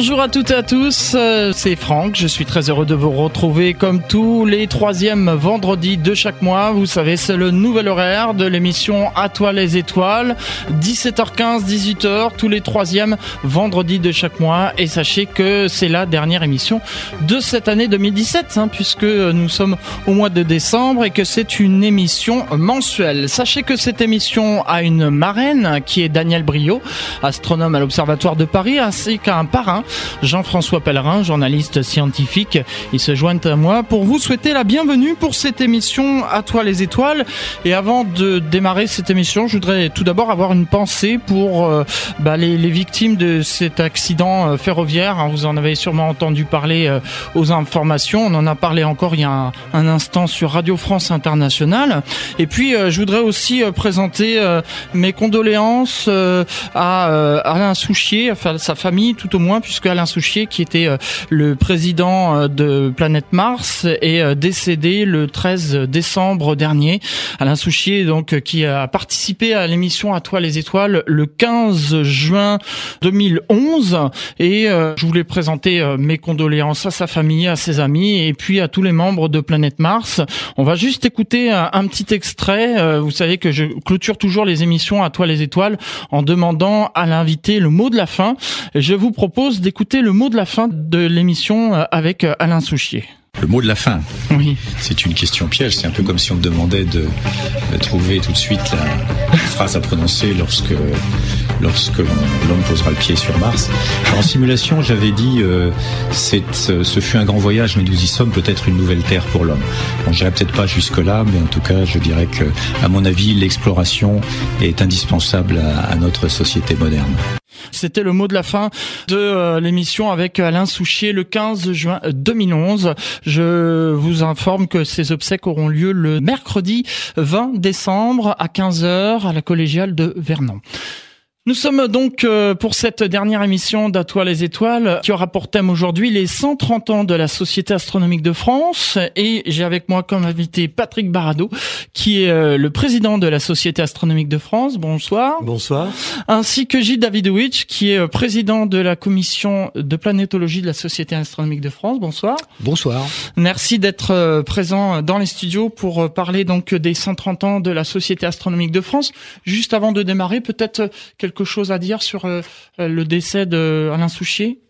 Bonjour à toutes et à tous, euh, c'est Franck, je suis très heureux de vous retrouver comme tous les troisièmes vendredis de chaque mois. Vous savez, c'est le nouvel horaire de l'émission À toi les étoiles, 17h15, 18h, tous les troisièmes vendredis de chaque mois. Et sachez que c'est la dernière émission de cette année 2017, hein, puisque nous sommes au mois de décembre et que c'est une émission mensuelle. Sachez que cette émission a une marraine qui est Daniel Brio, astronome à l'Observatoire de Paris, ainsi qu'un parrain Jean-François Pellerin, journaliste scientifique. Il se joint à moi pour vous souhaiter la bienvenue pour cette émission À toi les étoiles. Et avant de démarrer cette émission, je voudrais tout d'abord avoir une pensée pour euh, bah, les, victimes de cet accident euh, ferroviaire. Hein, vous en avez sûrement entendu parler euh, aux informations. On en a parlé encore il y a un, instant sur Radio France Internationale. Et puis, je voudrais aussi présenter mes condoléances à Alain Souchier, à sa famille tout au moins, puisque Alain Souchier, qui était euh, le président euh, de Planète Mars, est euh, décédé le 13 décembre dernier. Alain Souchier, donc, qui a participé à l'émission À toi les étoiles le 15 juin 2011. Et je voulais présenter mes condoléances à sa famille, à ses amis, et puis à tous les membres de Planète Mars. On va juste écouter un, petit extrait. Vous savez que je clôture toujours les émissions À toi les étoiles en demandant à l'invité le mot de la fin. Je vous propose d'écouter le mot de la fin de l'émission euh, avec euh, Alain Souchier. Le mot de la fin? Oui. C'est une question piège. C'est un peu comme si on me demandait de, trouver tout de suite la phrase à prononcer lorsque lorsque l'homme posera le pied sur Mars. En simulation, j'avais dit euh, ce fut un grand voyage, mais nous y sommes peut-être une nouvelle Terre pour l'homme. Bon, j'irai peut-être pas jusque là, mais en tout cas, je dirais que, à mon avis, l'exploration est indispensable à notre société moderne. C'était le mot de la fin de euh, l'émission avec Alain Souchier le 15 juin 2011. Je vous informe que ces obsèques auront lieu le mercredi 20 décembre à 15h à la collégiale de Vernon. Nous sommes donc euh, pour cette dernière émission d'À toi les étoiles qui aura pour thème aujourd'hui les 130 ans de la Société astronomique de France et j'ai avec moi comme invité Patrick Barado qui est euh, le président de la Société astronomique de France. Bonsoir. Bonsoir. Ainsi que Gilles Davidowicz qui est euh, président de la commission de planétologie de la Société astronomique de France. Bonsoir. Bonsoir. Merci d'être présent dans les studios pour parler donc des 130 ans de la Société astronomique de France. Juste avant de démarrer, peut-être quelque chose à dire sur euh, le décès d'Alain Souchier?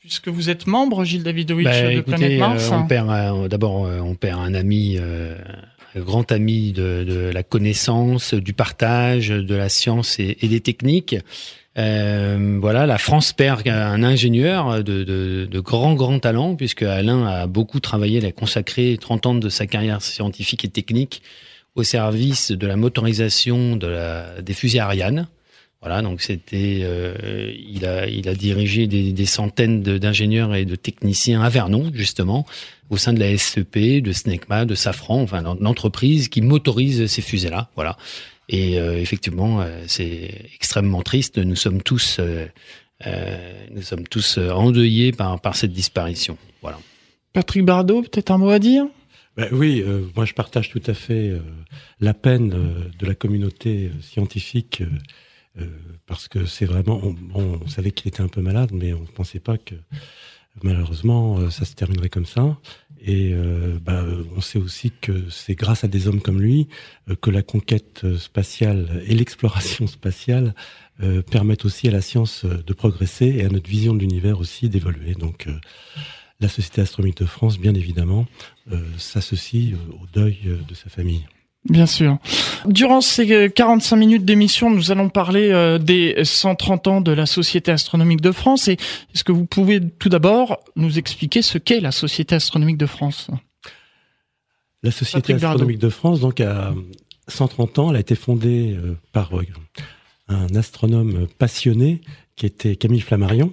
Puisque vous êtes membre, Gilles Davidovich, bah, de Planète Mars. Euh, on perd, euh, d'abord, on perd un ami, un grand ami de, la connaissance, du partage, de la science et, des techniques. voilà, la France perd un ingénieur de, de, grand, grand talent, puisque Alain a beaucoup travaillé, il a consacré 30 ans de sa carrière scientifique et technique au service de la motorisation de la, des fusées Ariane. Voilà, donc c'était, euh, il a, il a dirigé des, des centaines d'ingénieurs et de techniciens à Vernon, justement, au sein de la SEP, de SNECMA, de Safran, enfin l'entreprise qui motorise ces fusées-là. Voilà. Et euh, effectivement, euh, c'est extrêmement triste. Nous sommes tous, euh, nous sommes tous endeuillés par, par cette disparition. Voilà. Patrick Bardot, peut-être un mot à dire? Ben oui, moi je partage tout à fait la peine de la communauté scientifique euh, parce que c'est vraiment, on, savait qu'il était un peu malade, mais on ne pensait pas que malheureusement euh, ça se terminerait comme ça. Et euh, bah, on sait aussi que c'est grâce à des hommes comme lui que la conquête spatiale et l'exploration spatiale permettent aussi à la science de progresser et à notre vision de l'univers aussi d'évoluer. Donc la Société astronomique de France, bien évidemment, s'associe au deuil de sa famille. Bien sûr. Durant ces 45 minutes d'émission, nous allons parler euh, des 130 ans de la Société astronomique de France. Et est-ce que vous pouvez tout d'abord nous expliquer ce qu'est la Société astronomique de France? La Société astronomique de France, donc à 130 ans, elle a été fondée euh, par euh, un astronome passionné qui était Camille Flammarion,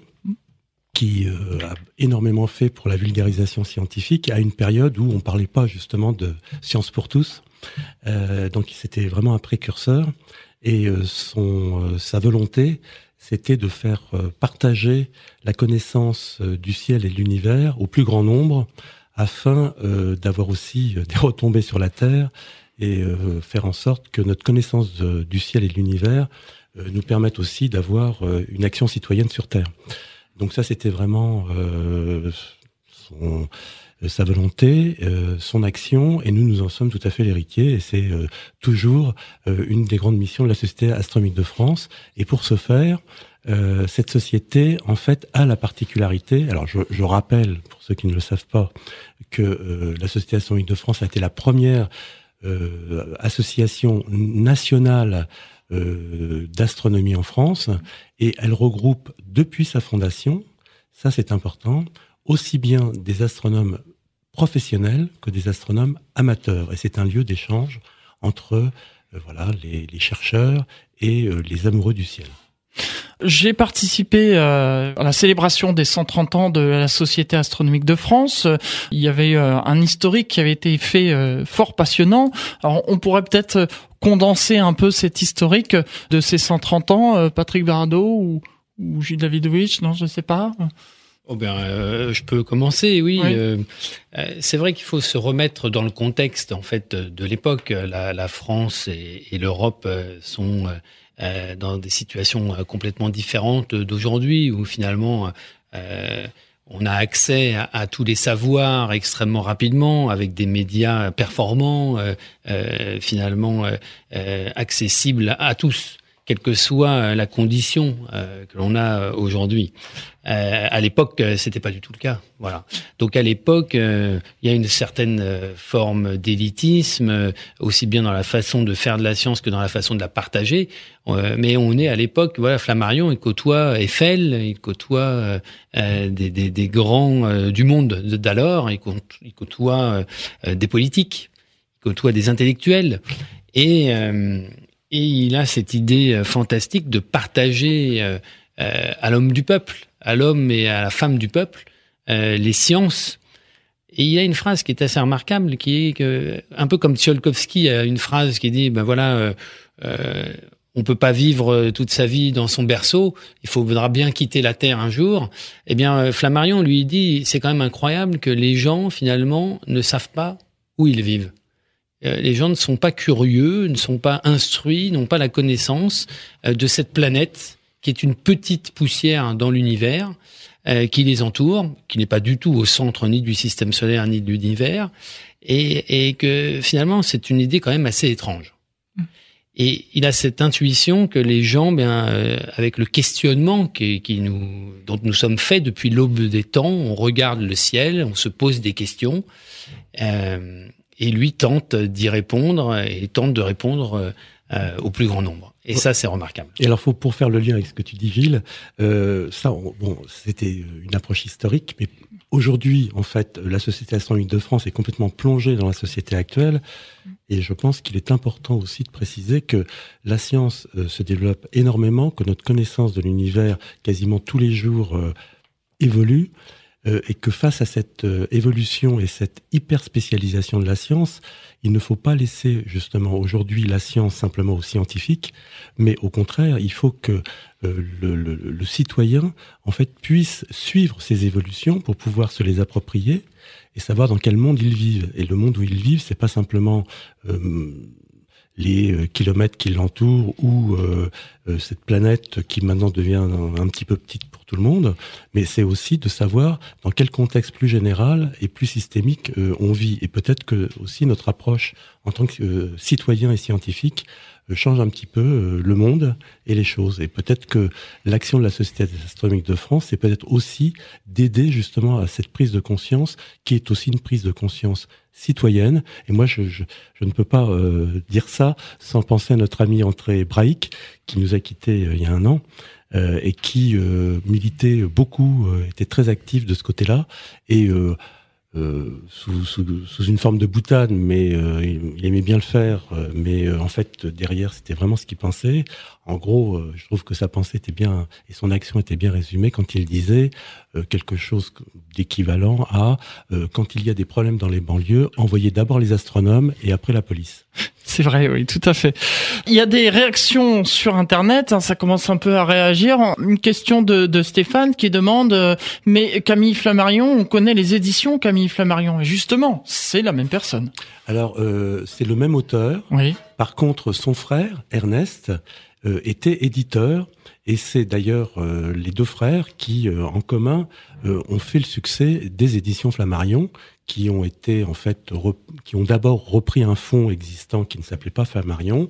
qui a énormément fait pour la vulgarisation scientifique à une période où on parlait pas justement de science pour tous. Euh, donc c'était vraiment un précurseur et euh, son, euh, sa volonté, c'était de faire partager la connaissance du ciel et de l'univers au plus grand nombre afin d'avoir aussi des retombées sur la Terre et faire en sorte que notre connaissance du ciel et de l'univers nous permette aussi d'avoir une action citoyenne sur Terre. Donc ça, c'était vraiment son, sa volonté, son action, et nous, nous en sommes tout à fait l'héritier, et c'est toujours une des grandes missions de la Société astronomique de France. Et pour ce faire, euh, cette société, en fait, a la particularité. Alors, je, je, rappelle, pour ceux qui ne le savent pas, que euh, la Société astronomique de France a été la première euh, association nationale d'astronomie en France, et elle regroupe depuis sa fondation, ça c'est important, aussi bien des astronomes professionnels que des astronomes amateurs. Et c'est un lieu d'échange entre voilà les, chercheurs et les amoureux du ciel. J'ai participé euh, à la célébration des 130 ans de la Société astronomique de France. Il y avait euh, un historique qui avait été fait euh, fort passionnant. Alors on pourrait peut-être condenser un peu cet historique de ces 130 ans, Patrick Barado ou, ou Gilles Davidovich, non, je ne sais pas. Oh ben, je peux commencer, oui. c'est vrai qu'il faut se remettre dans le contexte en fait de l'époque. La, la, France et, et l'Europe sont euh, dans des situations euh, complètement différentes d'aujourd'hui, où finalement euh, on a accès à, tous les savoirs extrêmement rapidement, avec des médias performants, finalement accessibles à tous quelle que soit la condition que l'on a aujourd'hui. Euh, à l'époque, euh, c'était pas du tout le cas. Voilà. Donc à l'époque, euh, il y a une certaine forme d'élitisme, aussi bien dans la façon de faire de la science que dans la façon de la partager. mais on est à l'époque, voilà, Flammarion, il côtoie Eiffel, il côtoie des, grands du monde d'alors, il côtoie des politiques, il côtoie des intellectuels. Et, et il a cette idée fantastique de partager à l'homme du peuple à l'homme et à la femme du peuple euh, les sciences. Et il y a une phrase qui est assez remarquable, qui est que, un peu comme Tsiolkovsky a une phrase qui dit, ben voilà, euh, euh, on peut pas vivre toute sa vie dans son berceau, il faudra bien quitter la terre un jour. Eh bien, Flammarion lui dit, c'est quand même incroyable que les gens finalement ne savent pas où ils vivent. Les gens ne sont pas curieux, ne sont pas instruits, n'ont pas la connaissance de cette planète qui est une petite poussière dans l'univers euh, qui les entoure, qui n'est pas du tout au centre ni du système solaire ni de l'univers, et, et, que finalement c'est une idée quand même assez étrange. Mm. Et il a cette intuition que les gens, bien, euh, avec le questionnement qui, qui, nous, dont nous sommes faits depuis l'aube des temps, on regarde le ciel, on se pose des questions, euh, et lui tente d'y répondre et tente de répondre euh, au plus grand nombre. Et ça, c'est remarquable. Et alors, faut, pour faire le lien avec ce que tu dis, Gilles, euh, ça, bon, c'était une approche historique, mais aujourd'hui, en fait, la Société astronomique de France est complètement plongée dans la société actuelle. Et je pense qu'il est important aussi de préciser que la science euh, se développe énormément, que notre connaissance de l'univers, quasiment tous les jours, évolue. Euh, et que face à cette euh, évolution et cette hyper spécialisation de la science, il ne faut pas laisser justement aujourd'hui la science simplement aux scientifiques, mais au contraire, il faut que euh, le, citoyen en fait puisse suivre ces évolutions pour pouvoir se les approprier et savoir dans quel monde ils vivent. Et le monde où ils vivent, c'est pas simplement les kilomètres qui l'entourent ou cette planète qui maintenant devient un, petit peu petite tout le monde, mais c'est aussi de savoir dans quel contexte plus général et plus systémique on vit. Et peut-être que aussi notre approche en tant que citoyen et scientifique change un petit peu le monde et les choses. Et peut-être que l'action de la Société astronomique de France, c'est peut-être aussi d'aider justement à cette prise de conscience qui est aussi une prise de conscience citoyenne. Et moi, je, je, je ne peux pas euh, dire ça sans penser à notre ami André Braïc, qui nous a quittés euh, il y a un an. Euh, et qui militait beaucoup, était très actif de ce côté-là, et sous, sous, sous, une forme de boutade, mais il, aimait bien le faire. mais en fait, derrière, c'était vraiment ce qu'il pensait. En gros, je trouve que sa pensée était bien et son action était bien résumée quand il disait euh, quelque chose d'équivalent à euh, quand il y a des problèmes dans les banlieues, envoyer d'abord les astronomes et après la police. C'est vrai, oui, tout à fait. Il y a des réactions sur Internet, hein, ça commence un peu à réagir. Une question de, Stéphane qui demande euh, Mais Camille Flammarion, on connaît les éditions Camille Flammarion. Et justement, c'est la même personne. Alors, c'est le même auteur. Oui. Par contre, son frère, Ernest, était éditeur et c'est d'ailleurs les deux frères qui, en commun, ont fait le succès des éditions Flammarion, qui ont été en fait, qui ont d'abord repris un fonds existant qui ne s'appelait pas Flammarion,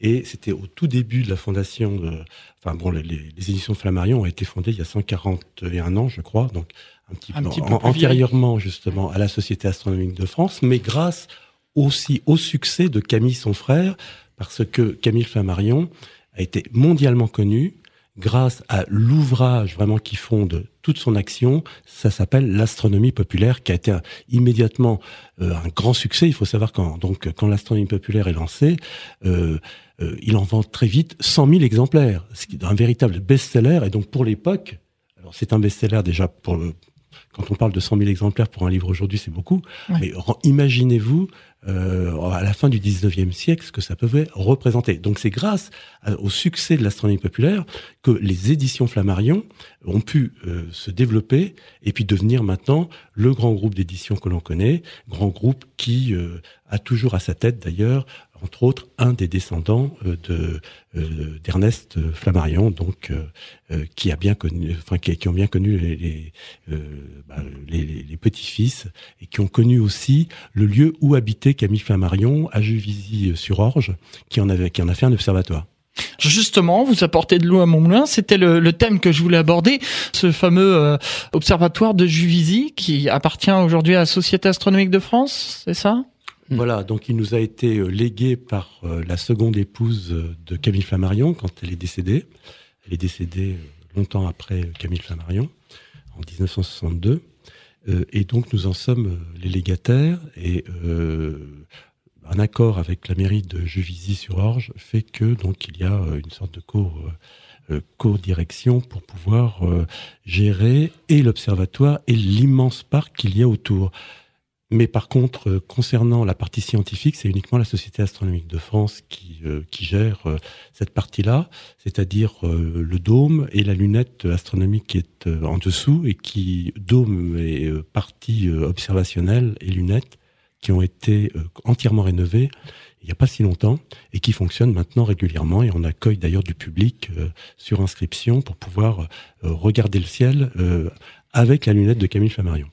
et c'était au tout début de la fondation. De, enfin bon, les, les, éditions Flammarion ont été fondées il y a 141 ans, je crois, donc un petit peu, antérieurement justement à la Société astronomique de France, mais grâce aussi au succès de Camille son frère, parce que Camille Flammarion a été mondialement connu grâce à l'ouvrage vraiment qui fonde toute son action. Ça s'appelle l'astronomie populaire, qui a été immédiatement euh, un grand succès. Il faut savoir quand donc quand l'astronomie populaire est lancée, euh, euh, il en vend très vite 100 000 exemplaires, ce qui est un véritable best-seller. Et donc pour l'époque, alors c'est un best-seller déjà pour quand on parle de 100 000 exemplaires pour un livre aujourd'hui, c'est beaucoup. Mais imaginez-vous euh, à la fin du 19e siècle ce que ça pouvait représenter. Donc c'est grâce au succès de l'astronomie populaire que les éditions Flammarion ont pu euh, se développer et puis devenir maintenant le grand groupe d'éditions que l'on connaît, grand groupe qui euh, a toujours à sa tête d'ailleurs entre autres un des descendants euh, euh, d'Ernest Flammarion, donc euh, qui a bien connu, enfin qui, ont bien connu les bah, les, petits-fils et qui ont connu aussi le lieu où habitait Camille Flammarion à Juvisy-sur-Orge, qui en avait qui en a fait un observatoire. Justement, vous apportez de l'eau à mon. C'était le, le, thème que je voulais aborder, ce fameux observatoire de Juvisy qui appartient aujourd'hui à la Société astronomique de France, c'est ça? Mm. Voilà, donc il nous a été euh, légué par euh, la seconde épouse euh, de Camille Flammarion quand elle est décédée. Elle est décédée longtemps après Camille Flammarion, en 1962. et donc nous en sommes les légataires et un accord avec la mairie de Juvisy-sur-Orge fait que donc il y a une sorte de co co-direction pour pouvoir gérer et l'observatoire et l'immense parc qu'il y a autour. Mais par contre, euh, concernant la partie scientifique, c'est uniquement la Société astronomique de France qui, euh, qui gère euh, cette partie-là, c'est-à-dire le dôme et la lunette astronomique qui est en dessous et qui, dôme et partie observationnelle et lunette, qui ont été entièrement rénovées il n'y a pas si longtemps et qui fonctionnent maintenant régulièrement et on accueille d'ailleurs du public sur inscription pour pouvoir regarder le ciel avec la lunette de Camille Flammarion.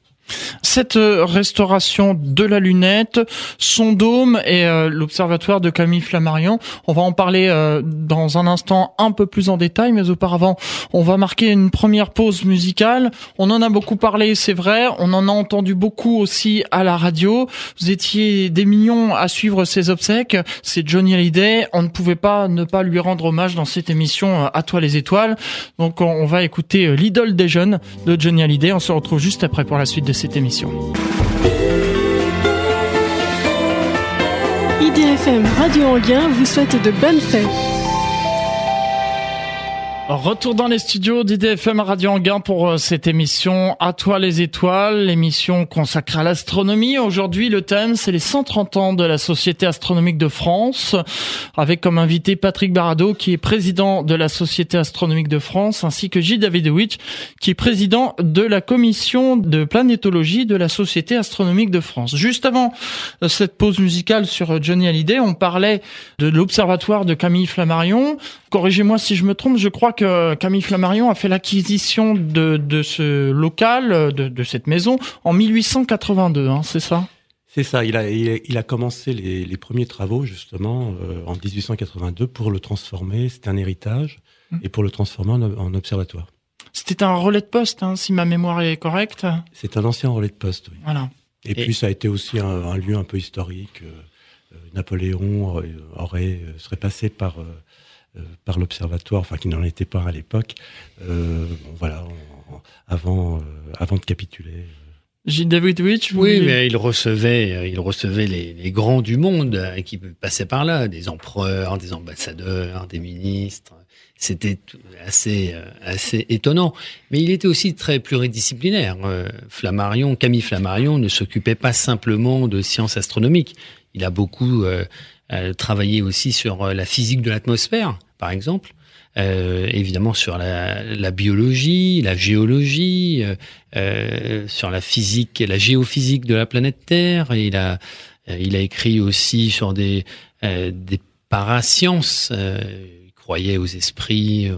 Cette euh, restauration de la lunette, son dôme et euh, l'observatoire de Camille Flammarion, on va en parler euh, dans un instant un peu plus en détail, mais auparavant, on va marquer une première pause musicale. On en a beaucoup parlé, c'est vrai, on en a entendu beaucoup aussi à la radio. Vous étiez des millions à suivre ses obsèques, c'est Johnny Hallyday, on ne pouvait pas ne pas lui rendre hommage dans cette émission À toi les étoiles. Donc on va écouter l'idole des jeunes de Johnny Hallyday, on se retrouve juste après pour la suite de cette émission. IDFM Radio Anguien vous souhaite de bonnes fêtes. Retour dans les studios d'IDFM Radio Anguin pour euh, cette émission À toi les étoiles, l'émission consacrée à l'astronomie. Aujourd'hui, le thème, c'est les 130 ans de la Société astronomique de France, avec comme invité Patrick Barado, qui est président de la Société astronomique de France, ainsi que Gilles Davidowicz, qui est président de la commission de planétologie de la Société astronomique de France. Juste avant euh, cette pause musicale sur euh, Johnny Hallyday, on parlait de l'observatoire de Camille Flammarion. Corrigez-moi si je me trompe, je crois que Camille Flammarion a fait l'acquisition de, de ce local, de, de cette maison, en 1882, hein, c'est ça? C'est ça, il a, il a commencé les, les premiers travaux justement euh, en 1882 pour le transformer, c'était un héritage, mmh. et pour le transformer en, observatoire. C'était un relais de poste, hein, si ma mémoire est correcte. C'est un ancien relais de poste, oui. Voilà. Et, puis ça a été aussi un, un lieu un peu historique. Euh, euh Napoléon aurait, serait passé par euh, par l'observatoire, enfin qui n'en était pas à l'époque, euh, voilà, avant, euh, avant de capituler. Gilles Davidovich, oui, mais il recevait, il recevait les, les, grands du monde qui passaient par là, des empereurs, des ambassadeurs, des ministres. C'était assez, assez étonnant. Mais il était aussi très pluridisciplinaire. Flammarion, Camille Flammarion ne s'occupait pas simplement de sciences astronomiques. Il a beaucoup travaillé aussi sur la physique de l'atmosphère par exemple. Euh, évidemment sur la, la, biologie, la géologie, euh, euh sur la physique la géophysique de la planète Terre. Et il a, euh, il a écrit aussi sur des, euh, des parasciences. il croyait aux esprits,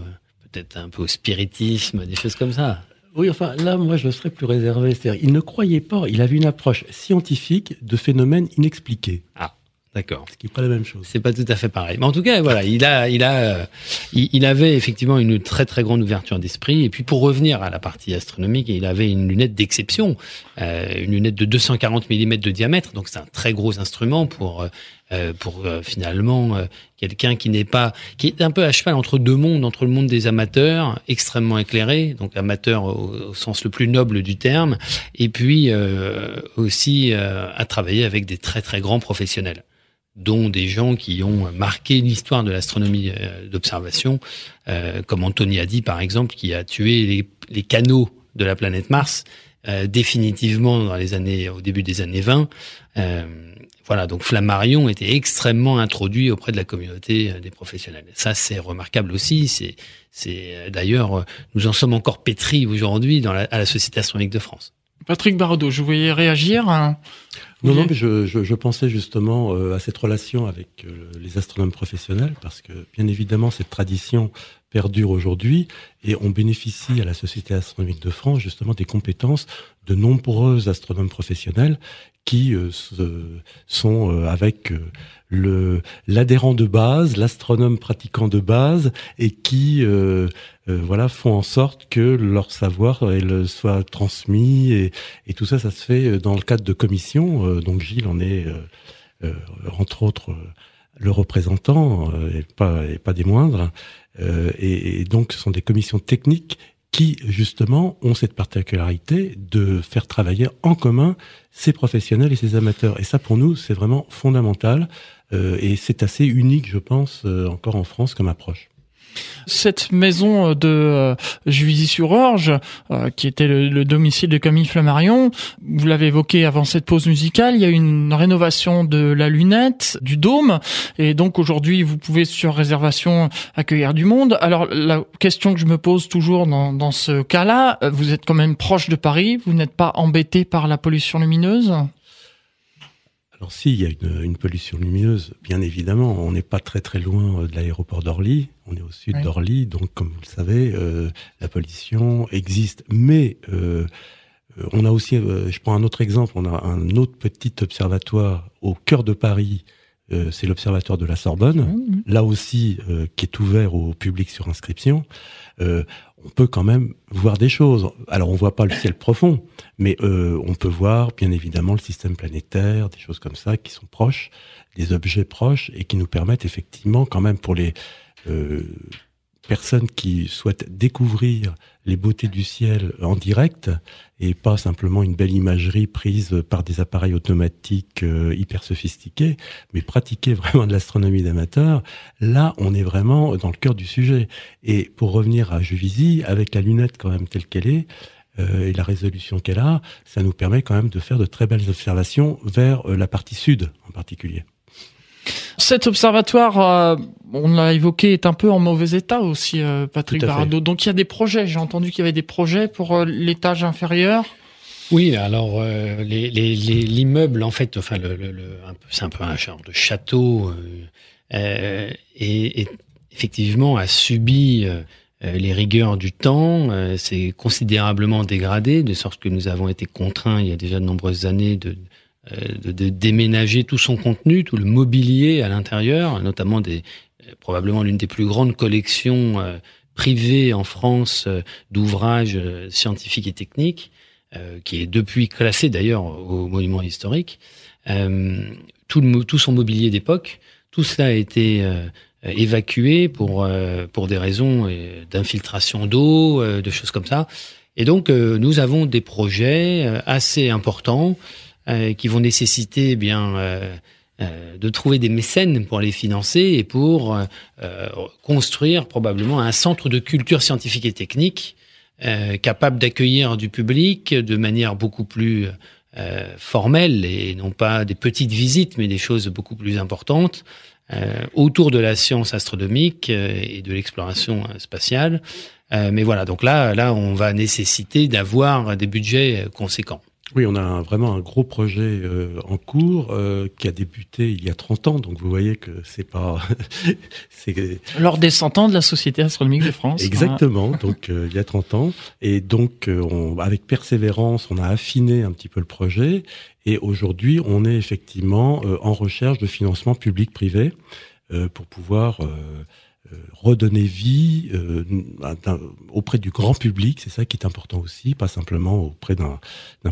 peut-être un peu au spiritisme, des choses comme ça. Oui, enfin, là, moi, je serais plus réservé. C'est-à-dire, il ne croyait pas, il avait une approche scientifique de phénomènes inexpliqués. Ah. D'accord. Ce qui n'est pas la même chose. C'est pas tout à fait pareil. Mais en tout cas, voilà, il a, il a, euh, il, avait effectivement une très très grande ouverture d'esprit. Et puis pour revenir à la partie astronomique, il avait une lunette d'exception, euh, une lunette de 240 mm de diamètre. Donc c'est un très gros instrument pour euh, pour finalement quelqu'un qui n'est pas, qui est un peu à cheval entre deux mondes, entre le monde des amateurs, extrêmement éclairé, donc amateur au, sens le plus noble du terme, et puis aussi à travailler avec des très très grands professionnels dont des gens qui ont marqué l'histoire de l'astronomie euh, d'observation, euh, comme Anthony dit par exemple, qui a tué les, canaux de la planète Mars euh, définitivement dans les années, au début des années 20. voilà, donc Flammarion était extrêmement introduit auprès de la communauté des professionnels. Ça, c'est remarquable aussi. C'est, c'est d'ailleurs, nous en sommes encore pétris aujourd'hui dans à la Société astronomique de France. Patrick Bardot, je voulais réagir. Non, non, mais je, je, je pensais justement euh, à cette relation avec euh, les astronomes professionnels, parce que bien évidemment, cette tradition perdure aujourd'hui et on bénéficie à la Société astronomique de France justement des compétences de nombreux astronomes professionnels qui euh, sont euh, avec euh, le l'adhérent de base, l'astronome pratiquant de base, et qui voilà font en sorte que leur savoir soit transmis et, et, tout ça, ça se fait dans le cadre de commissions. donc Gilles en est entre autres le représentant et pas et pas des moindres. et, et donc ce sont des commissions techniques qui justement ont cette particularité de faire travailler en commun ces professionnels et ces amateurs. Et ça, pour nous, c'est vraiment fondamental. Euh, et c'est assez unique, je pense, euh, encore en France comme approche. Cette maison de euh, Juvisy-sur-Orge, euh, qui était le, domicile de Camille Flammarion, vous l'avez évoqué avant cette pause musicale, il y a une rénovation de la lunette, du dôme, et donc aujourd'hui vous pouvez sur réservation accueillir du monde. Alors la question que je me pose toujours dans, dans ce cas-là, vous êtes quand même proche de Paris, vous n'êtes pas embêté par la pollution lumineuse? Alors si, il y a une, une, pollution lumineuse, bien évidemment. On n'est pas très très loin euh, de l'aéroport d'Orly. On est au sud d'Orly, donc comme vous le savez, euh, la pollution existe. Mais euh, on a aussi, euh, je prends un autre exemple, on a un autre petit observatoire au cœur de Paris. Euh, c'est l'observatoire de la Sorbonne, mmh. là aussi qui est ouvert au public sur inscription on peut quand même voir des choses. Alors on voit pas le ciel profond, mais euh, on peut voir bien évidemment le système planétaire, des choses comme ça qui sont proches, des objets proches et qui nous permettent effectivement quand même pour les euh, personnes qui souhaitent découvrir les beautés du ciel en direct et pas simplement une belle imagerie prise par des appareils automatiques euh, hyper sophistiqués, mais pratiquer vraiment de l'astronomie d'amateur, là on est vraiment dans le cœur du sujet. Et pour revenir à Juvisy, avec la lunette quand même telle qu'elle est, euh, et la résolution qu'elle a, ça nous permet quand même de faire de très belles observations vers euh, la partie sud en particulier. Cet observatoire, euh, on l'a évoqué, est un peu en mauvais état aussi, euh, Patrick Barado. Donc il y a des projets. J'ai entendu qu'il y avait des projets pour euh, l'étage inférieur. Oui, alors l'immeuble, en fait, enfin, le, c'est un peu un genre de château, et, effectivement a subi les rigueurs du temps. c'est considérablement dégradé, de sorte que nous avons été contraints il y a déjà de nombreuses années de euh, de, déménager tout son contenu, tout le mobilier à l'intérieur, notamment des, euh, probablement l'une des plus grandes collections euh, privées en France d'ouvrages scientifiques et techniques, qui est depuis classé d'ailleurs au monument historique. tout, son mobilier d'époque, tout cela a été évacué pour des raisons d'infiltration d'eau, de choses comme ça. Et donc nous avons des projets assez importants euh, qui vont nécessiter eh bien euh, euh, de trouver des mécènes pour les financer et pour construire probablement un centre de culture scientifique et technique capable d'accueillir du public de manière beaucoup plus formelle et non pas des petites visites mais des choses beaucoup plus importantes autour de la science astronomique et de l'exploration spatiale. mais voilà, donc là, là, on va nécessiter d'avoir des budgets conséquents. Oui, on a vraiment un gros projet euh, en cours euh, qui a débuté il y a 30 ans, donc vous voyez que c'est pas... Lors des 100 ans de la Société astronomique de France. Exactement, donc il y a 30 ans. Et donc, on, avec persévérance, on a affiné un petit peu le projet. Et aujourd'hui, on est effectivement en recherche de financement public-privé pour pouvoir euh, redonner vie euh, auprès du grand public, c'est ça qui est important aussi, pas simplement auprès d'un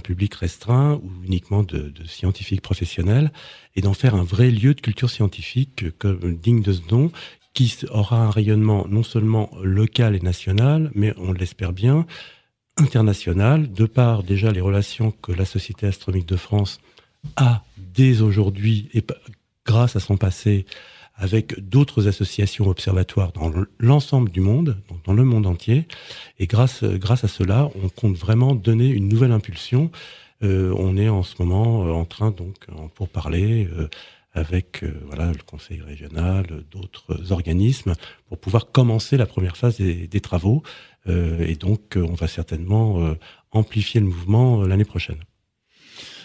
public restreint ou uniquement de, de scientifiques professionnels, et d'en faire un vrai lieu de culture scientifique comme digne de ce nom, qui aura un rayonnement non seulement local et national, mais on l'espère bien, international, de par déjà les relations que la Société astronomique de France a dès aujourd'hui, et grâce à son passé, avec d'autres associations observatoires dans l'ensemble du monde, donc dans le monde entier. Et grâce, grâce à cela, on compte vraiment donner une nouvelle impulsion. Euh, on est en ce moment euh, en train donc pour parler euh, avec euh, voilà le conseil régional, d'autres organismes pour pouvoir commencer la première phase des, des travaux. et donc, on va certainement amplifier le mouvement l'année prochaine.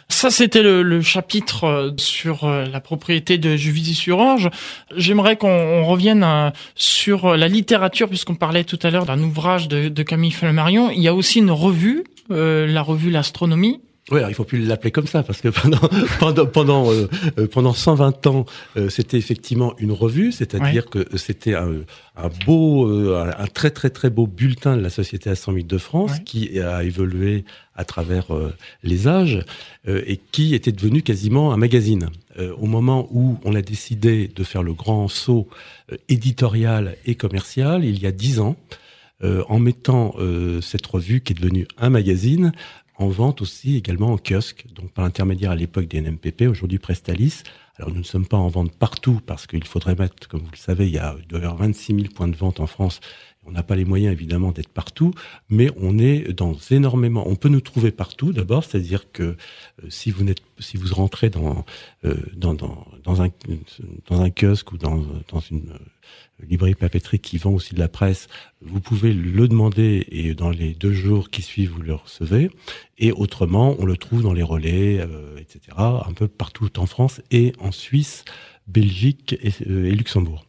Ça, c'était le, chapitre euh, sur euh, la propriété de Juvisy-sur-Orge. J'aimerais qu'on revienne euh, sur la littérature, puisqu'on parlait tout à l'heure d'un ouvrage de, Camille Flammarion. Il y a aussi une revue, la revue L'Astronomie, oui, alors il faut plus l'appeler comme ça parce que pendant pendant pendant euh, euh, pendant 120 ans, euh, c'était effectivement une revue, c'est-à-dire que c'était un, un, beau, un très très très beau bulletin de la Société astronomique de France qui a évolué à travers les âges et qui était devenu quasiment un magazine. au moment où on a décidé de faire le grand saut éditorial et commercial, il y a dix ans, en mettant cette revue qui est devenue un magazine en vente aussi également en kiosque, donc par l'intermédiaire à l'époque des NMPP, aujourd'hui Prestalis. Alors nous ne sommes pas en vente partout parce qu'il faudrait mettre, comme vous le savez, il y a, il doit y avoir 26 000 points de vente en France. On n'a pas les moyens évidemment d'être partout, mais on est dans énormément. On peut nous trouver partout d'abord, c'est-à-dire que euh, si vous n'êtes, si vous rentrez dans, euh, dans, dans, dans un dans un kiosque ou dans dans une librairie papeterie qui vend aussi de la presse, vous pouvez le demander et dans les deux jours qui suivent, vous le recevez. Et autrement, on le trouve dans les relais, euh, etc., un peu partout en France et en Suisse, Belgique et euh, Luxembourg.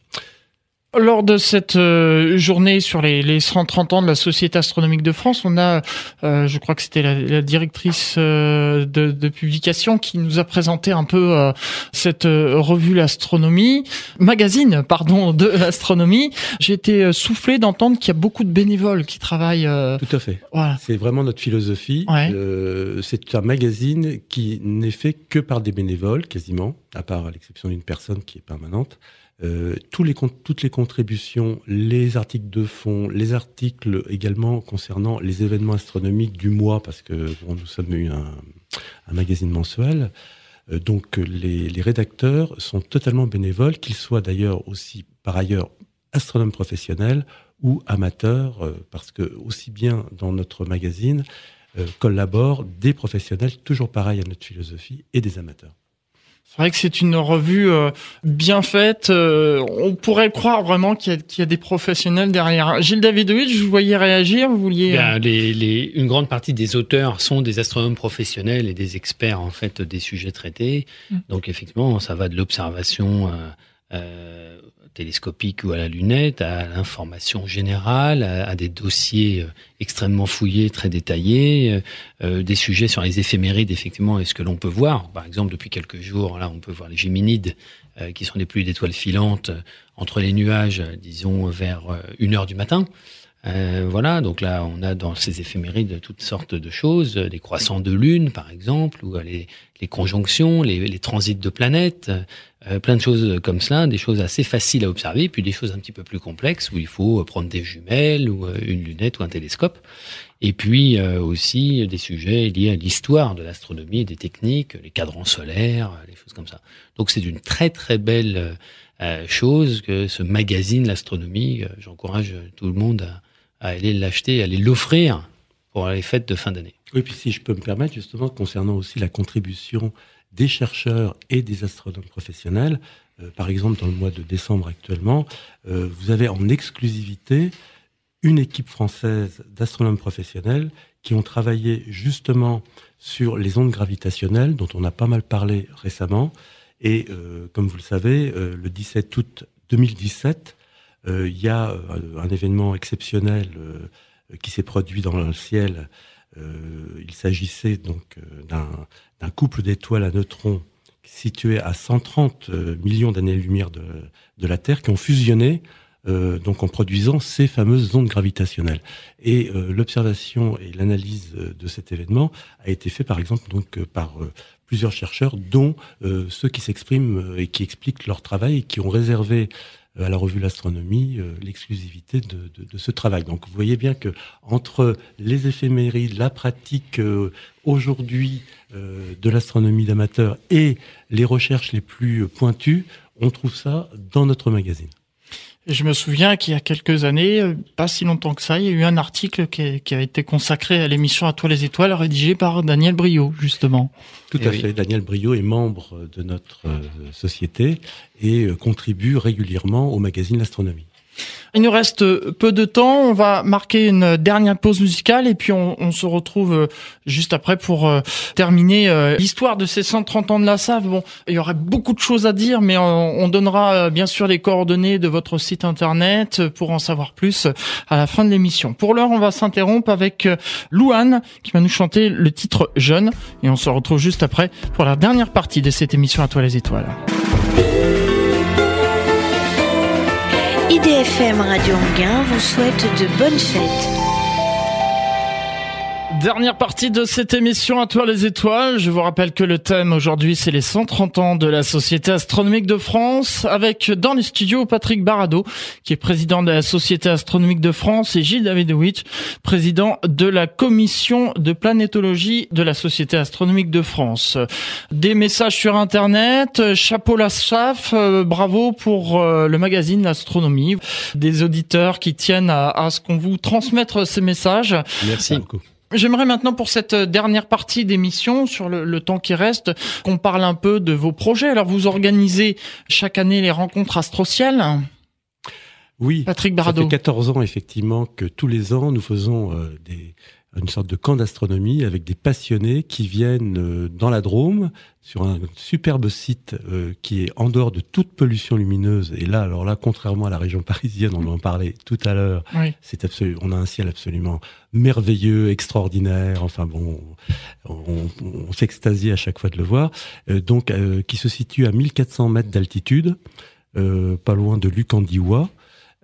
Lors de cette euh, journée sur les, les 130 ans de la Société astronomique de France, on a, euh, je crois que c'était la, la, directrice euh, de, de, publication qui nous a présenté un peu cette revue l'astronomie, magazine, pardon, de l'astronomie. J'ai été soufflé d'entendre qu'il y a beaucoup de bénévoles qui travaillent. Tout à fait. Voilà. C'est vraiment notre philosophie. c'est un magazine qui n'est fait que par des bénévoles, quasiment, à part à l'exception d'une personne qui est permanente. Euh, toutes les contributions, les articles de fond, les articles également concernant les événements astronomiques du mois, parce que nous sommes un, magazine mensuel. Euh, donc les, les, rédacteurs sont totalement bénévoles, qu'ils soient d'ailleurs aussi par ailleurs astronomes professionnels ou amateurs, euh, parce que aussi bien dans notre magazine collaborent des professionnels, toujours pareil à notre philosophie, et des amateurs. C'est vrai que c'est une revue euh, bien faite. Euh, on pourrait croire vraiment qu'il y, a des professionnels derrière. Gilles Davidovich, je vous voyais réagir. Vous vouliez euh, les, une grande partie des auteurs sont des astronomes professionnels et des experts en fait des sujets traités. Mm. Donc effectivement, ça va de l'observation télescopique ou à la lunette, à l'information générale, à, des dossiers euh, extrêmement fouillés, très détaillés, euh, euh, des sujets sur les éphémérides, effectivement, et ce que l'on peut voir. Par exemple, depuis quelques jours, là, on peut voir les Géminides, qui sont des pluies d'étoiles filantes entre les nuages, disons, vers une heure du matin. Euh, voilà, donc là, on a dans ces éphémérides toutes sortes de choses, les croissants de lune, par exemple, ou les, les conjonctions, les, les, transits de planètes, euh, plein de choses comme cela, des choses assez faciles à observer, puis des choses un petit peu plus complexes où il faut prendre des jumelles ou euh, une lunette ou un télescope, et puis aussi des sujets liés à l'histoire de l'astronomie, des techniques, les cadrans solaires, les choses comme ça. Donc c'est une très très belle chose que ce magazine, l'astronomie, j'encourage tout le monde à à aller l'acheter, à aller l'offrir pour les fêtes de fin d'année. Oui, puis si je peux me permettre, justement, concernant aussi la contribution des chercheurs et des astronomes professionnels, euh, par exemple, dans le mois de décembre actuellement, euh, vous avez en exclusivité une équipe française d'astronomes professionnels qui ont travaillé justement sur les ondes gravitationnelles, dont on a pas mal parlé récemment. Et comme vous le savez, le 17 août 2017, il y a un événement exceptionnel qui s'est produit dans le ciel. il s'agissait donc d'un couple d'étoiles à neutrons situés à 130 euh, millions d'années-lumière de, la Terre qui ont fusionné euh, donc en produisant ces fameuses ondes gravitationnelles. Et euh, l'observation et l'analyse de cet événement a été fait par exemple donc par plusieurs chercheurs, dont ceux qui s'expriment et qui expliquent leur travail et qui ont réservé à la revue L'Astronomie l'exclusivité de, de, ce travail. Donc vous voyez bien que entre les éphémérides, la pratique aujourd'hui euh, de l'astronomie d'amateur et les recherches les plus pointues, on trouve ça dans notre magazine. Je me souviens qu'il y a quelques années, euh, pas si longtemps que ça, il y a eu un article qui, a été consacré à l'émission À toi les étoiles, rédigé par Daniel Brio, justement. Tout à eh fait. Daniel Brio est membre de notre euh, société et contribue régulièrement au magazine L'Astronomie. Il nous reste peu de temps. On va marquer une dernière pause musicale et puis on, se retrouve euh, juste après pour euh, terminer euh, l'histoire de ces 130 ans de la SAV. Bon, il y aurait beaucoup de choses à dire, mais on, donnera bien sûr les coordonnées de votre site internet pour en savoir plus à la fin de l'émission. Pour l'heure, on va s'interrompre avec Louane qui va nous chanter le titre Jeune et on se retrouve juste après pour la dernière partie de cette émission à toi les étoiles. IDFM Radio Anguin vous souhaite de bonnes fêtes. Dernière partie de cette émission à toi les étoiles. Je vous rappelle que le thème aujourd'hui c'est les 130 ans de la Société astronomique de France avec dans les studios Patrick Barado qui est président de la Société astronomique de France et Gilles Davidowicz, président de la commission de planétologie de la Société astronomique de France. Des messages sur internet, chapeau la chaf, euh, bravo pour euh, le magazine L'Astronomie, des auditeurs qui tiennent à, à ce qu'on vous transmettre ces messages. Merci beaucoup. J'aimerais maintenant pour cette dernière partie d'émission, sur le, temps qui reste, qu'on parle un peu de vos projets. Alors vous organisez chaque année les rencontres astrocielles. Oui, Patrick Barado. Ça fait 14 ans effectivement que tous les ans nous faisons euh, des, une sorte de camp d'astronomie avec des passionnés qui viennent euh, dans la Drôme sur un superbe site euh, qui est en dehors de toute pollution lumineuse. Et là, alors là, contrairement à la région parisienne, on en parlait tout à l'heure, c'est absolu, on a un ciel absolument merveilleux, extraordinaire. Enfin bon, on, on, s'extasie à chaque fois de le voir. Euh, donc, qui se situe à 1400 mètres d'altitude, pas loin de Lucandiwa.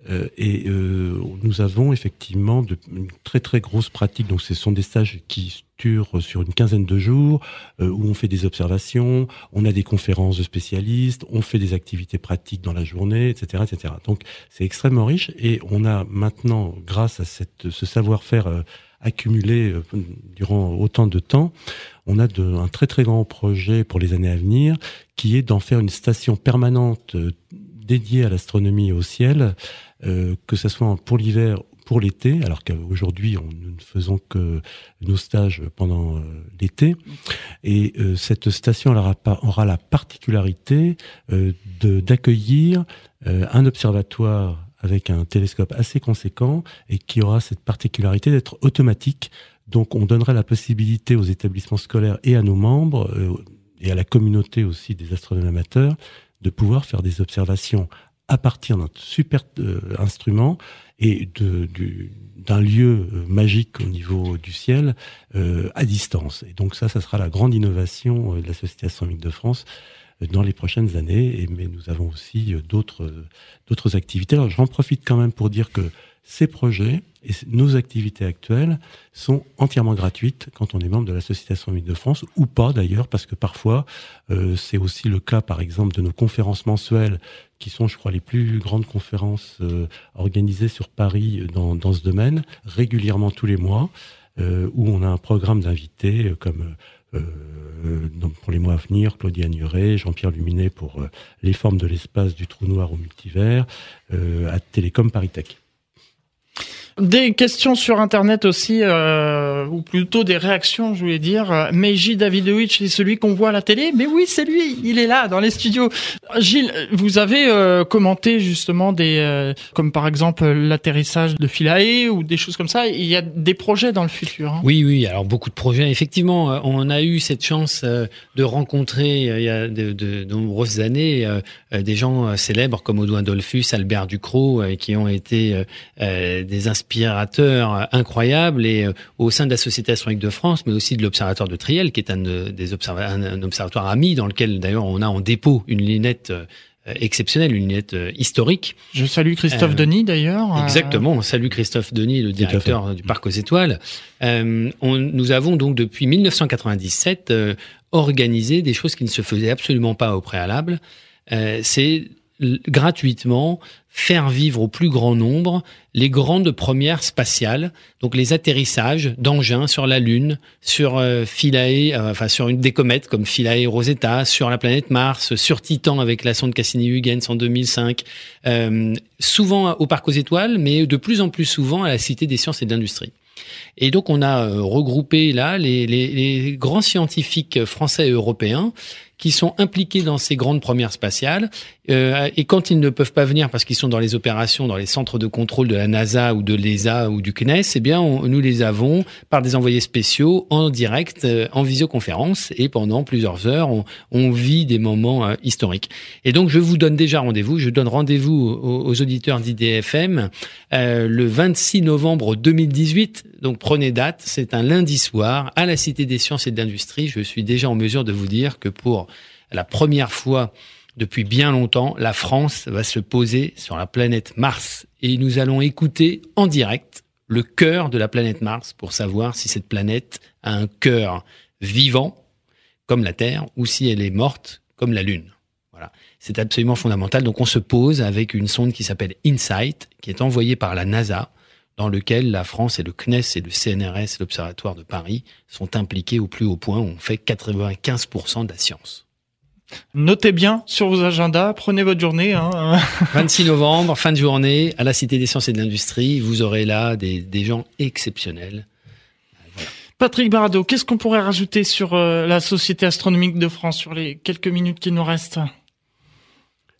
Euh, et euh, nous avons effectivement de, une très très grosse pratique. Donc, ce sont des stages qui durent sur une quinzaine de jours, euh, où on fait des observations, on a des conférences de spécialistes, on fait des activités pratiques dans la journée, etc., etc. Donc, c'est extrêmement riche. Et on a maintenant, grâce à cette, ce savoir-faire accumulé durant autant de temps, on a de, un très très grand projet pour les années à venir, qui est d'en faire une station permanente dédiée à l'astronomie et au ciel, euh, que ce soit pour l'hiver pour l'été, alors qu'aujourd'hui nous ne faisons que nos stages pendant euh, l'été. Et euh, cette station aura, aura la particularité d'accueillir un observatoire avec un télescope assez conséquent et qui aura cette particularité d'être automatique. Donc on donnerait la possibilité aux établissements scolaires et à nos membres et à la communauté aussi des astronomes amateurs de pouvoir faire des observations à partir d'un super euh, instrument et d'un lieu euh, magique au niveau du ciel euh, à distance. Et donc ça, ça sera la grande innovation de la Société astronomique de France dans les prochaines années. Et, mais nous avons aussi d'autres d'autres activités. Alors j'en profite quand même pour dire que ces projets et nos activités actuelles sont entièrement gratuites quand on est membre de la Société astronomique de France ou pas d'ailleurs, parce que parfois euh, c'est aussi le cas, par exemple, de nos conférences mensuelles qui sont, je crois, les plus grandes conférences euh, organisées sur Paris dans, dans, ce domaine, régulièrement tous les mois, euh, où on a un programme d'invités euh, comme euh, pour les mois à venir, Claudia Nuret, Jean-Pierre Luminet pour les formes de l'espace du trou noir au multivers, à Télécom Paris Des questions sur Internet aussi, euh, ou plutôt des réactions, je voulais dire. Meiji Davidovich, c'est celui qu'on voit à la télé Mais oui, c'est lui, il est là, dans les studios. Gilles, vous avez euh, commenté justement des... Euh, comme par exemple l'atterrissage de Philae ou des choses comme ça. Il y a des projets dans le futur. Hein. Oui, oui, alors beaucoup de projets. Effectivement, on a eu cette chance de rencontrer il y a de nombreuses années des gens célèbres comme Audouin Dolphus, Albert Ducrot, qui ont été des inspirateurs incroyables et euh, au sein de la Société astronomique de France, mais aussi de l'Observatoire de Triel, qui est un, des un, observatoire ami dans lequel d'ailleurs on a en dépôt une lunette euh, exceptionnelle, une lunette euh, historique. Je salue Christophe Denis d'ailleurs. Exactement, on salue Christophe Denis, le directeur du Parc aux Étoiles. on, nous avons donc depuis 1997 organisé des choses qui ne se faisaient absolument pas au préalable. C'est gratuitement faire vivre au plus grand nombre les grandes premières spatiales, donc les atterrissages d'engins sur la Lune, sur euh, Philae, euh, enfin sur une des comètes comme Philae Rosetta, sur la planète Mars, sur Titan avec la sonde Cassini-Huygens en 2005, euh, souvent au Parc aux Étoiles, mais de plus en plus souvent à la Cité des Sciences et de l'Industrie. Et donc on a euh, regroupé là les, les, les grands scientifiques français et européens qui sont impliqués dans ces grandes premières spatiales. Euh, et quand ils ne peuvent pas venir parce qu'ils sont dans les opérations, dans les centres de contrôle de la NASA ou de l'ESA ou du CNES, eh bien, nous les avons par des envoyés spéciaux en direct, euh, en visioconférence, et pendant plusieurs heures, on, on vit des moments euh, historiques. Et donc, je vous donne déjà rendez-vous. Je donne rendez-vous aux, aux auditeurs d'IDFM euh, le 26 novembre 2018. Donc, prenez date. C'est un lundi soir à la Cité des Sciences et de l'Industrie. Je suis déjà en mesure de vous dire que pour la première fois depuis bien longtemps, la France va se poser sur la planète Mars et nous allons écouter en direct le cœur de la planète Mars pour savoir si cette planète a un cœur vivant comme la Terre ou si elle est morte comme la Lune. Voilà, c'est absolument fondamental. Donc on se pose avec une sonde qui s'appelle InSight qui est envoyée par la NASA dans lequel la France et le CNES et le CNRS, l'Observatoire de Paris, sont impliqués au plus haut point. On fait 95% de la science. Notez bien sur vos agendas, prenez votre journée. Hein. 26 novembre, fin de journée, à la Cité des Sciences et de l'Industrie, vous aurez là des, gens exceptionnels. Patrick Barado, qu'est-ce qu'on pourrait rajouter sur euh, la Société astronomique de France sur les quelques minutes qui nous restent?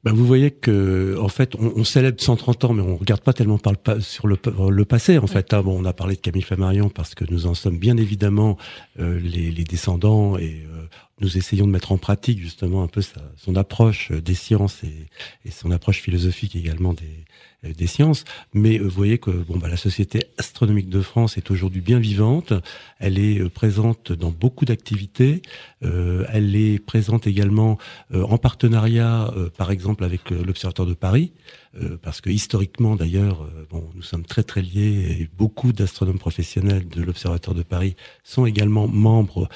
Ben vous voyez que en fait on, on, célèbre 130 ans mais on regarde pas tellement par le, sur le, le passé en fait hein. bon on a parlé de Camille Flammarion parce que nous en sommes bien évidemment euh, les, les, descendants et euh, nous essayons de mettre en pratique justement un peu sa, son approche des sciences et, et, son approche philosophique également des, euh, des sciences. Mais euh, vous voyez que bon, bah, la Société astronomique de France est aujourd'hui bien vivante. Elle est euh, présente dans beaucoup d'activités. Euh, elle est présente également en partenariat, par exemple, avec l'Observatoire de Paris. parce que historiquement, d'ailleurs, bon, nous sommes très très liés et beaucoup d'astronomes professionnels de l'Observatoire de Paris sont également membres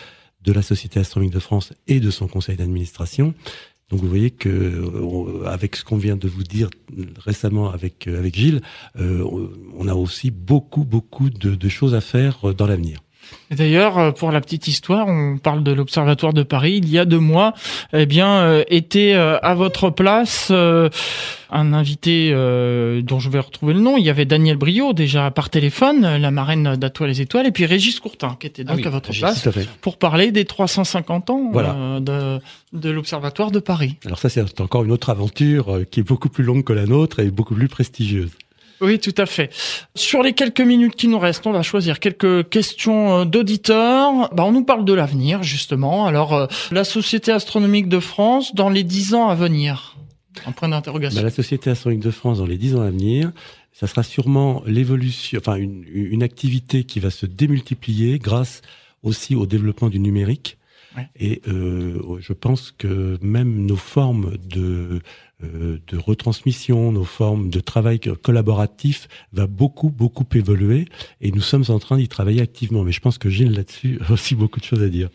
de la Société astronomique de France et de son conseil d'administration. Donc vous voyez que euh, avec ce qu'on vient de vous dire récemment avec euh, avec Gilles, euh, on a aussi beaucoup beaucoup de, de choses à faire dans l'avenir. D'ailleurs, pour la petite histoire, on parle de l'Observatoire de Paris. Il y a deux mois, eh bien, était à votre place un invité euh, dont je vais retrouver le nom. Il y avait Daniel Brio déjà par téléphone, la marraine d'Atoile les Étoiles, et puis Régis Courtin qui était donc ah à votre place pour parler des 350 ans euh, de, de l'Observatoire de Paris. Alors ça, c'est encore une autre aventure euh, qui est beaucoup plus longue que la nôtre et beaucoup plus prestigieuse. Oui, tout à fait. Sur les quelques minutes qui nous restent, on va choisir quelques questions d'auditeurs. Bah, on nous parle de l'avenir, justement. Alors, la Société astronomique de France, dans les dix ans à venir un point d'interrogation. Bah, la Société astronomique de France, dans les dix ans à venir, ça sera sûrement l'évolution, enfin une, activité qui va se démultiplier grâce aussi au développement du numérique. Et euh, je pense que même nos formes de, euh, de retransmission, nos formes de travail collaboratif va beaucoup, beaucoup évoluer. Et nous sommes en train d'y travailler activement. Mais je pense que Gilles, là-dessus, a aussi beaucoup de choses à dire.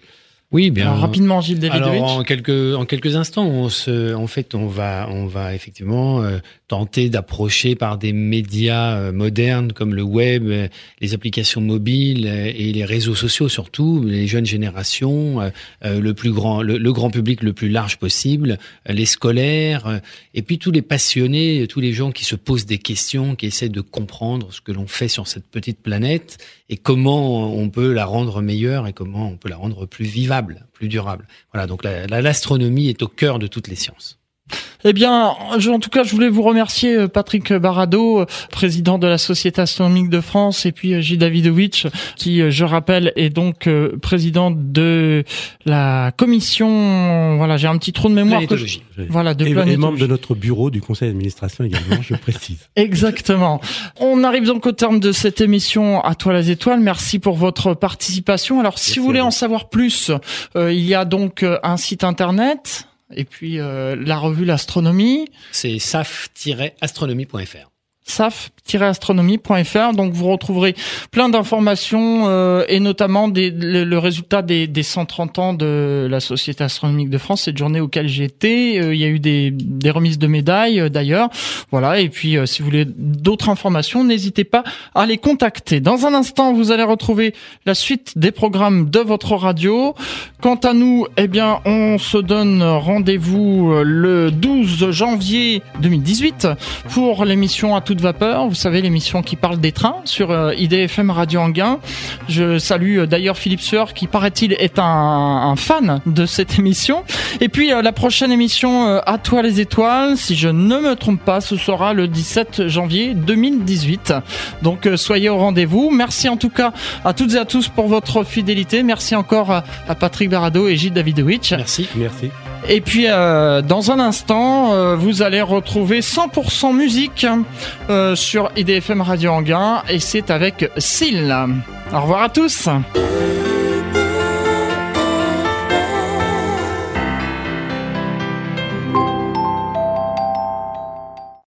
Oui, bien. rapidement, Gilles Davidovich. Alors, en quelques, en quelques instants, on se, en fait, on va, on va effectivement euh, tenter d'approcher par des médias euh, modernes comme le web, euh, les applications mobiles et les réseaux sociaux surtout, les jeunes générations, le plus grand, le, grand public le plus large possible, les scolaires, et puis tous les passionnés, tous les gens qui se posent des questions, qui essaient de comprendre ce que l'on fait sur cette petite planète et comment on peut la rendre meilleure et comment on peut la rendre plus vivable, plus durable. Voilà, donc l'astronomie est au cœur de toutes les sciences. Eh bien, en tout cas, je voulais vous remercier, euh, Patrick Barado, président de la Société astronomique de France, et puis J. Euh, Davidovich, qui, euh, je rappelle, est donc président de la commission. Voilà, j'ai un petit trou de mémoire. voilà, de et, et membre de notre bureau du conseil d'administration également, je précise. Exactement. On arrive donc au terme de cette émission à toi les étoiles. Merci pour votre participation. Alors, si vous voulez en savoir plus, il y a donc un site internet et puis euh, la revue L'Astronomie. C'est saf-astronomie.fr saf-astronomie.fr. Donc vous retrouverez plein d'informations euh, et notamment des, le, résultat des, des, 130 ans de la Société astronomique de France, cette journée auquel été. Euh, il y a eu des, des remises de médailles euh, d'ailleurs. Voilà. Et puis si vous voulez d'autres informations, n'hésitez pas à les contacter. Dans un instant, vous allez retrouver la suite des programmes de votre radio. Quant à nous, eh bien, on se donne rendez-vous le 12 janvier 2018 pour l'émission à vapeur. Vous savez, l'émission qui parle des trains sur euh, IDFM Radio Anguin. Je salue euh, d'ailleurs Philippe Sueur qui, paraît-il, est un, fan de cette émission. Et puis, euh, la prochaine émission, À toi les étoiles, si je ne me trompe pas, ce sera le 17 janvier 2018. Donc, soyez au rendez-vous. Merci en tout cas à toutes et à tous pour votre fidélité. Merci encore à Patrick Barado et Gilles Davidovich. Merci. Merci. Et puis euh, dans un instant, euh, vous allez retrouver 100% musique euh, sur IDFM Radio Anguin et c'est avec Sil. Au revoir à tous.